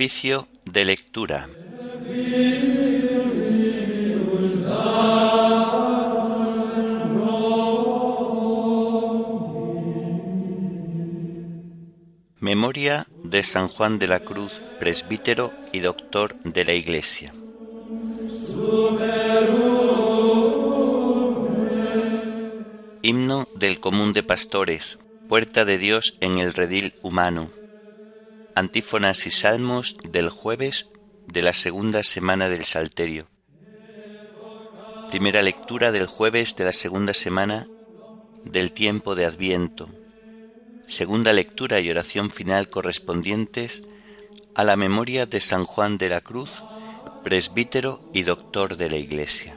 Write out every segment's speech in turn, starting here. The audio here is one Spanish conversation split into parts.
Oficio de lectura. Memoria de San Juan de la Cruz, presbítero y doctor de la Iglesia. Himno del común de pastores, puerta de Dios en el redil humano. Antífonas y salmos del jueves de la segunda semana del Salterio. Primera lectura del jueves de la segunda semana del tiempo de Adviento. Segunda lectura y oración final correspondientes a la memoria de San Juan de la Cruz, presbítero y doctor de la Iglesia.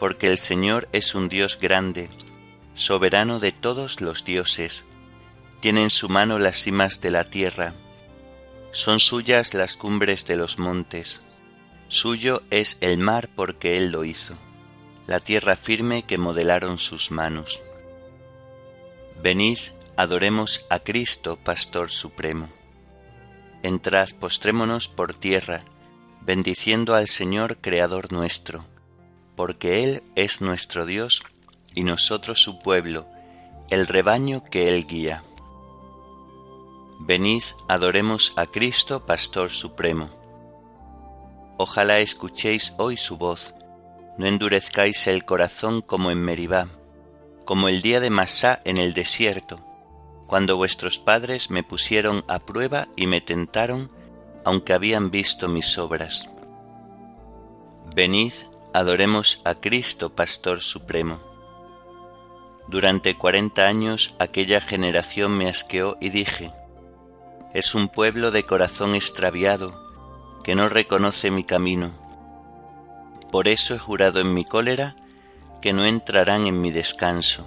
porque el Señor es un Dios grande, soberano de todos los dioses. Tiene en su mano las cimas de la tierra, son suyas las cumbres de los montes, suyo es el mar porque Él lo hizo, la tierra firme que modelaron sus manos. Venid, adoremos a Cristo, Pastor Supremo. Entrad, postrémonos por tierra, bendiciendo al Señor Creador nuestro porque Él es nuestro Dios y nosotros su pueblo, el rebaño que Él guía. Venid, adoremos a Cristo, Pastor Supremo. Ojalá escuchéis hoy su voz, no endurezcáis el corazón como en Meribá, como el día de Masá en el desierto, cuando vuestros padres me pusieron a prueba y me tentaron, aunque habían visto mis obras. Venid, Adoremos a Cristo, Pastor Supremo. Durante cuarenta años aquella generación me asqueó y dije, es un pueblo de corazón extraviado, que no reconoce mi camino. Por eso he jurado en mi cólera que no entrarán en mi descanso.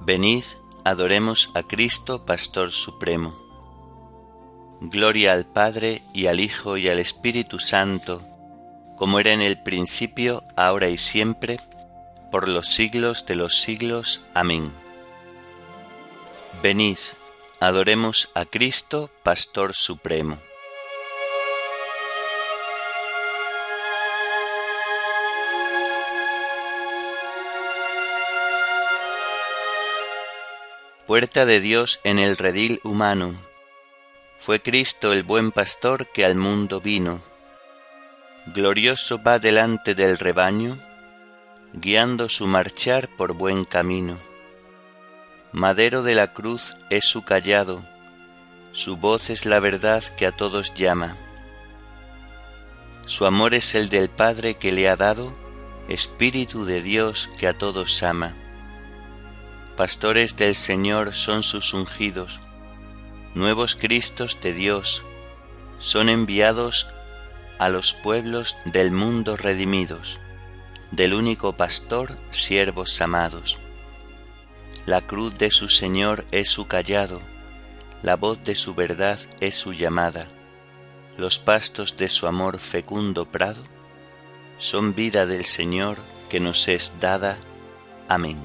Venid, adoremos a Cristo, Pastor Supremo. Gloria al Padre y al Hijo y al Espíritu Santo, como era en el principio, ahora y siempre, por los siglos de los siglos. Amén. Venid, adoremos a Cristo, Pastor Supremo. Puerta de Dios en el redil humano. Fue Cristo el buen pastor que al mundo vino glorioso va delante del rebaño, guiando su marchar por buen camino. Madero de la cruz es su callado, su voz es la verdad que a todos llama. Su amor es el del Padre que le ha dado, Espíritu de Dios que a todos ama. Pastores del Señor son sus ungidos, nuevos Cristos de Dios, son enviados a los pueblos del mundo redimidos, del único pastor, siervos amados. La cruz de su Señor es su callado, la voz de su verdad es su llamada, los pastos de su amor fecundo prado, son vida del Señor que nos es dada. Amén.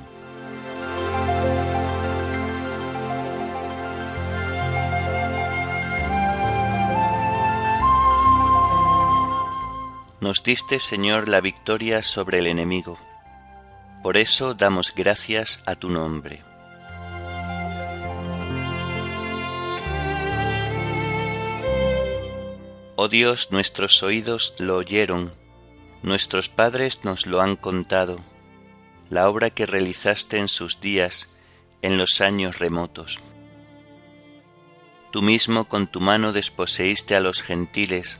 Nos diste, Señor, la victoria sobre el enemigo. Por eso damos gracias a tu nombre. Oh Dios, nuestros oídos lo oyeron, nuestros padres nos lo han contado, la obra que realizaste en sus días, en los años remotos. Tú mismo con tu mano desposeíste a los gentiles,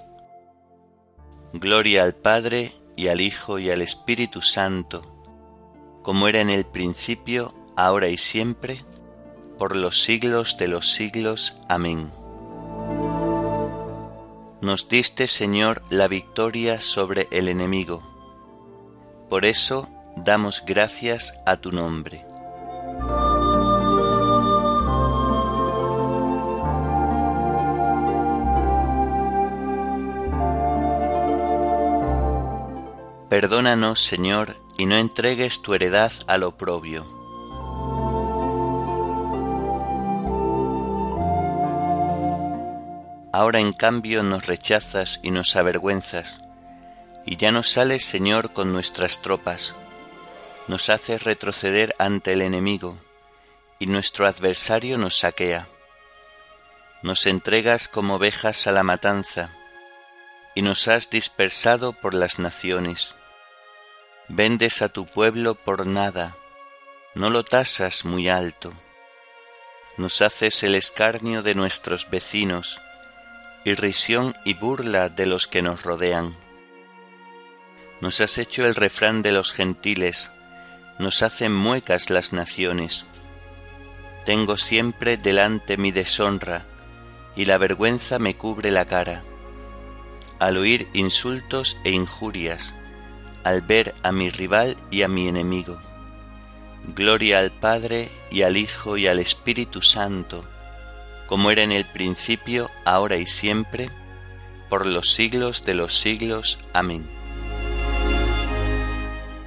Gloria al Padre, y al Hijo, y al Espíritu Santo, como era en el principio, ahora y siempre, por los siglos de los siglos. Amén. Nos diste, Señor, la victoria sobre el enemigo. Por eso damos gracias a tu nombre. Perdónanos, Señor, y no entregues tu heredad al oprobio. Ahora en cambio nos rechazas y nos avergüenzas, y ya no sales, Señor, con nuestras tropas, nos haces retroceder ante el enemigo, y nuestro adversario nos saquea. Nos entregas como ovejas a la matanza, y nos has dispersado por las naciones vendes a tu pueblo por nada, no lo tasas muy alto. Nos haces el escarnio de nuestros vecinos, irrisión y burla de los que nos rodean. Nos has hecho el refrán de los gentiles, nos hacen muecas las naciones. Tengo siempre delante mi deshonra, y la vergüenza me cubre la cara. Al oír insultos e injurias, al ver a mi rival y a mi enemigo. Gloria al Padre y al Hijo y al Espíritu Santo, como era en el principio, ahora y siempre, por los siglos de los siglos. Amén.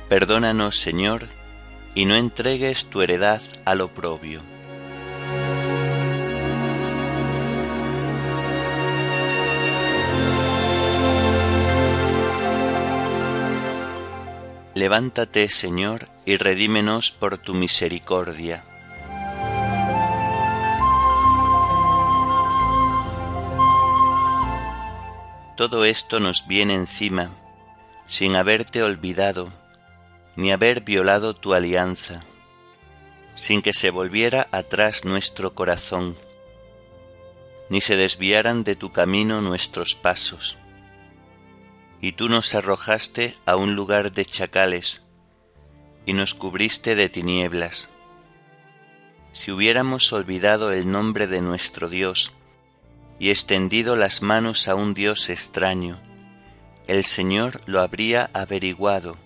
Perdónanos, Señor, y no entregues tu heredad al oprobio Levántate, Señor, y redímenos por tu misericordia. Todo esto nos viene encima, sin haberte olvidado, ni haber violado tu alianza, sin que se volviera atrás nuestro corazón, ni se desviaran de tu camino nuestros pasos y tú nos arrojaste a un lugar de chacales, y nos cubriste de tinieblas. Si hubiéramos olvidado el nombre de nuestro Dios, y extendido las manos a un Dios extraño, el Señor lo habría averiguado,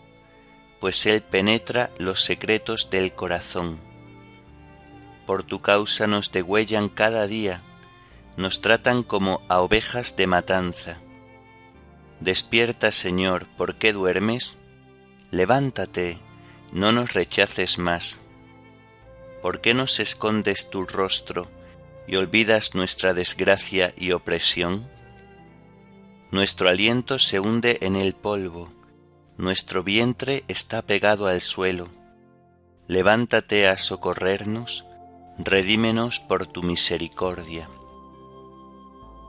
pues Él penetra los secretos del corazón. Por tu causa nos degüellan cada día, nos tratan como a ovejas de matanza Despierta, Señor, ¿por qué duermes? Levántate, no nos rechaces más. ¿Por qué nos escondes tu rostro y olvidas nuestra desgracia y opresión? Nuestro aliento se hunde en el polvo, nuestro vientre está pegado al suelo. Levántate a socorrernos, redímenos por tu misericordia.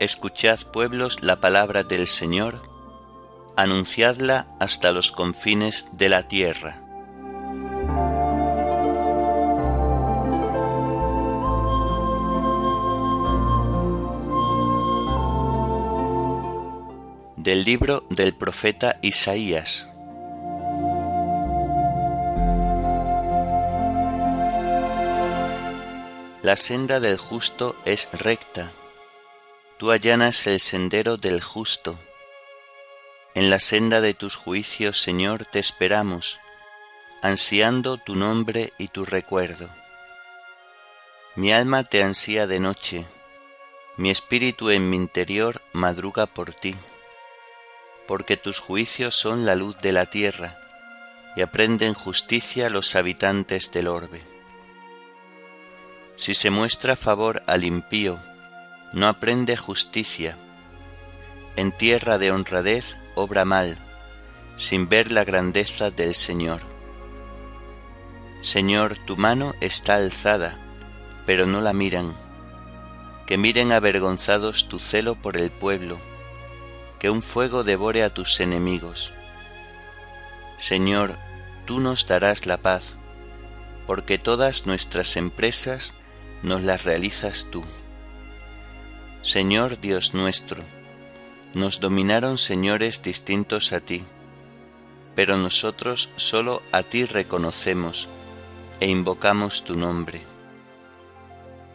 Escuchad pueblos la palabra del Señor, anunciadla hasta los confines de la tierra. Del libro del profeta Isaías. La senda del justo es recta Tú allanas el sendero del justo. En la senda de tus juicios, Señor, te esperamos, ansiando tu nombre y tu recuerdo. Mi alma te ansía de noche, mi espíritu en mi interior madruga por ti, porque tus juicios son la luz de la tierra, y aprenden justicia los habitantes del orbe. Si se muestra favor al impío, no aprende justicia. En tierra de honradez obra mal, sin ver la grandeza del Señor. Señor, tu mano está alzada, pero no la miran. Que miren avergonzados tu celo por el pueblo, que un fuego devore a tus enemigos. Señor, tú nos darás la paz, porque todas nuestras empresas nos las realizas tú. Señor Dios nuestro, nos dominaron señores distintos a ti, pero nosotros solo a ti reconocemos e invocamos tu nombre.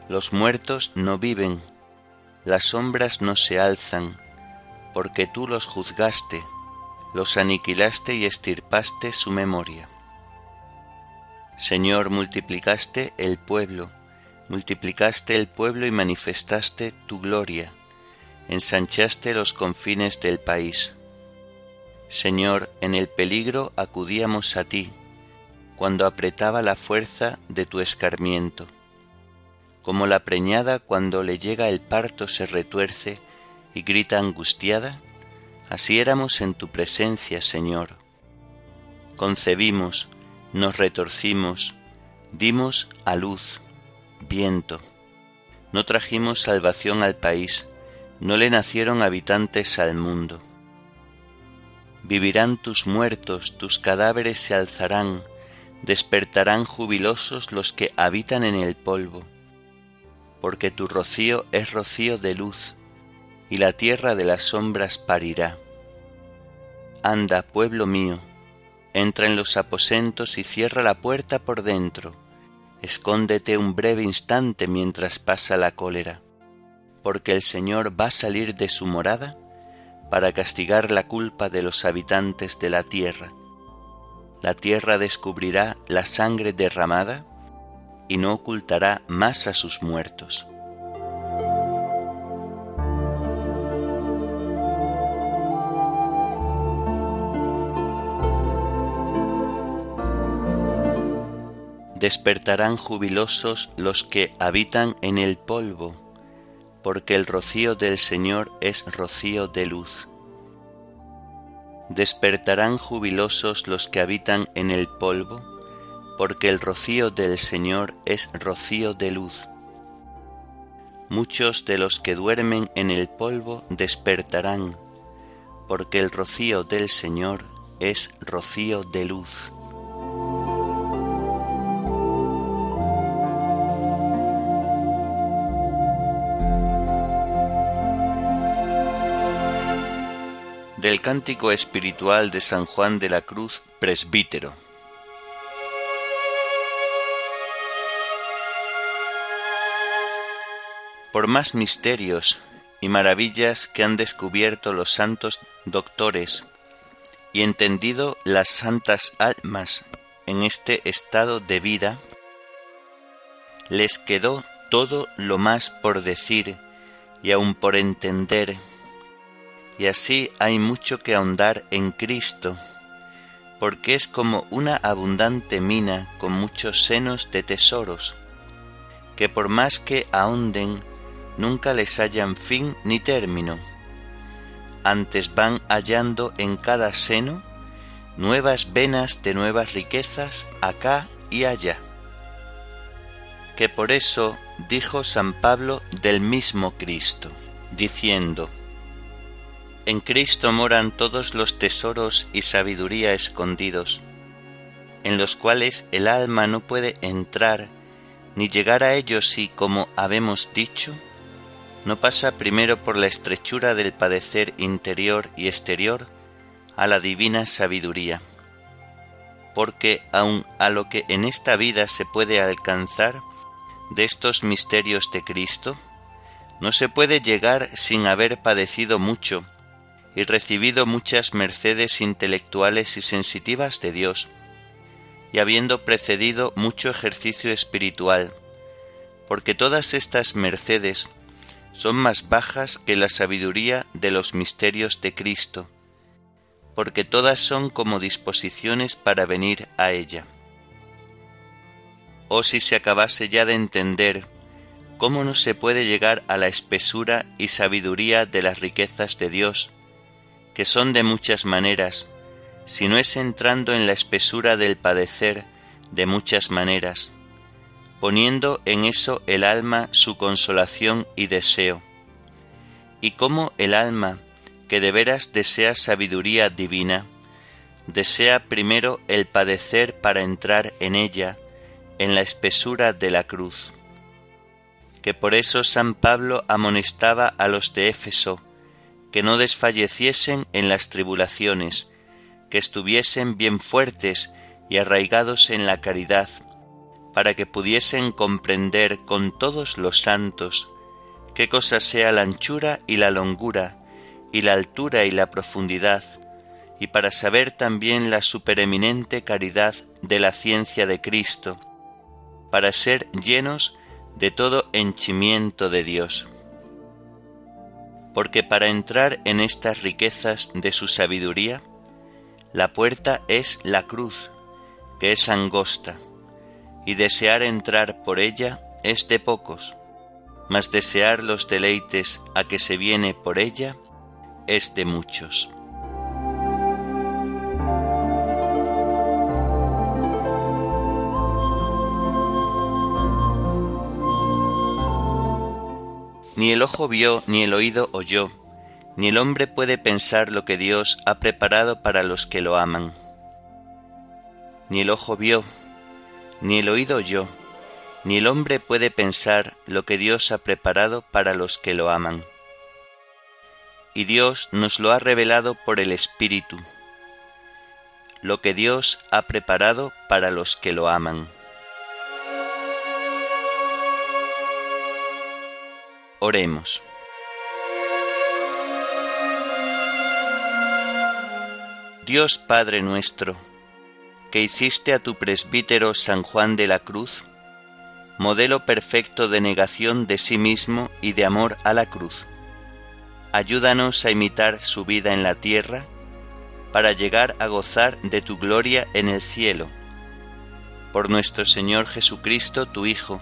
Los muertos no viven, las sombras no se alzan, porque tú los juzgaste, los aniquilaste y estirpaste su memoria. Señor, multiplicaste el pueblo, multiplicaste el pueblo y manifestaste tu gloria, ensanchaste los confines del país. Señor, en el peligro acudíamos a ti, cuando apretaba la fuerza de tu escarmiento. Como la preñada cuando le llega el parto se retuerce y grita angustiada, así éramos en tu presencia, Señor. Concebimos, nos retorcimos, dimos a luz viento. No trajimos salvación al país, no le nacieron habitantes al mundo. Vivirán tus muertos, tus cadáveres se alzarán, despertarán jubilosos los que habitan en el polvo, porque tu rocío es rocío de luz, y la tierra de las sombras parirá. Anda, pueblo mío, entra en los aposentos y cierra la puerta por dentro escóndete un breve instante mientras pasa la cólera, porque el Señor va a salir de su morada para castigar la culpa de los habitantes de la tierra. La tierra descubrirá la sangre derramada y no ocultará más a sus muertos. Despertarán jubilosos los que habitan en el polvo, porque el rocío del Señor es rocío de luz. Despertarán jubilosos los que habitan en el polvo, porque el rocío del Señor es rocío de luz. Muchos de los que duermen en el polvo despertarán, porque el rocío del Señor es rocío de luz. Del cántico espiritual de San Juan de la Cruz, presbítero. Por más misterios y maravillas que han descubierto los santos doctores y entendido las santas almas en este estado de vida, les quedó todo lo más por decir y aun por entender y así hay mucho que ahondar en Cristo, porque es como una abundante mina con muchos senos de tesoros, que por más que ahonden, nunca les hallan fin ni término. Antes van hallando en cada seno nuevas venas de nuevas riquezas acá y allá. Que por eso dijo San Pablo del mismo Cristo, diciendo, en Cristo moran todos los tesoros y sabiduría escondidos, en los cuales el alma no puede entrar ni llegar a ellos si, como habemos dicho, no pasa primero por la estrechura del padecer interior y exterior a la divina sabiduría, porque aun a lo que en esta vida se puede alcanzar de estos misterios de Cristo, no se puede llegar sin haber padecido mucho y recibido muchas mercedes intelectuales y sensitivas de Dios, y habiendo precedido mucho ejercicio espiritual, porque todas estas mercedes son más bajas que la sabiduría de los misterios de Cristo, porque todas son como disposiciones para venir a ella. Oh si se acabase ya de entender cómo no se puede llegar a la espesura y sabiduría de las riquezas de Dios, que son de muchas maneras, si no es entrando en la espesura del padecer de muchas maneras, poniendo en eso el alma su consolación y deseo. Y cómo el alma, que de veras desea sabiduría divina, desea primero el padecer para entrar en ella, en la espesura de la cruz. Que por eso San Pablo amonestaba a los de Éfeso, que no desfalleciesen en las tribulaciones, que estuviesen bien fuertes y arraigados en la caridad, para que pudiesen comprender con todos los santos qué cosa sea la anchura y la longura, y la altura y la profundidad, y para saber también la supereminente caridad de la ciencia de Cristo, para ser llenos de todo henchimiento de Dios. Porque para entrar en estas riquezas de su sabiduría, la puerta es la cruz, que es angosta, y desear entrar por ella es de pocos, mas desear los deleites a que se viene por ella es de muchos. Ni el ojo vio, ni el oído oyó, ni el hombre puede pensar lo que Dios ha preparado para los que lo aman. Ni el ojo vio, ni el oído oyó, ni el hombre puede pensar lo que Dios ha preparado para los que lo aman. Y Dios nos lo ha revelado por el Espíritu, lo que Dios ha preparado para los que lo aman. Oremos. Dios Padre nuestro, que hiciste a tu presbítero San Juan de la Cruz, modelo perfecto de negación de sí mismo y de amor a la cruz. Ayúdanos a imitar su vida en la tierra, para llegar a gozar de tu gloria en el cielo. Por nuestro Señor Jesucristo, tu Hijo,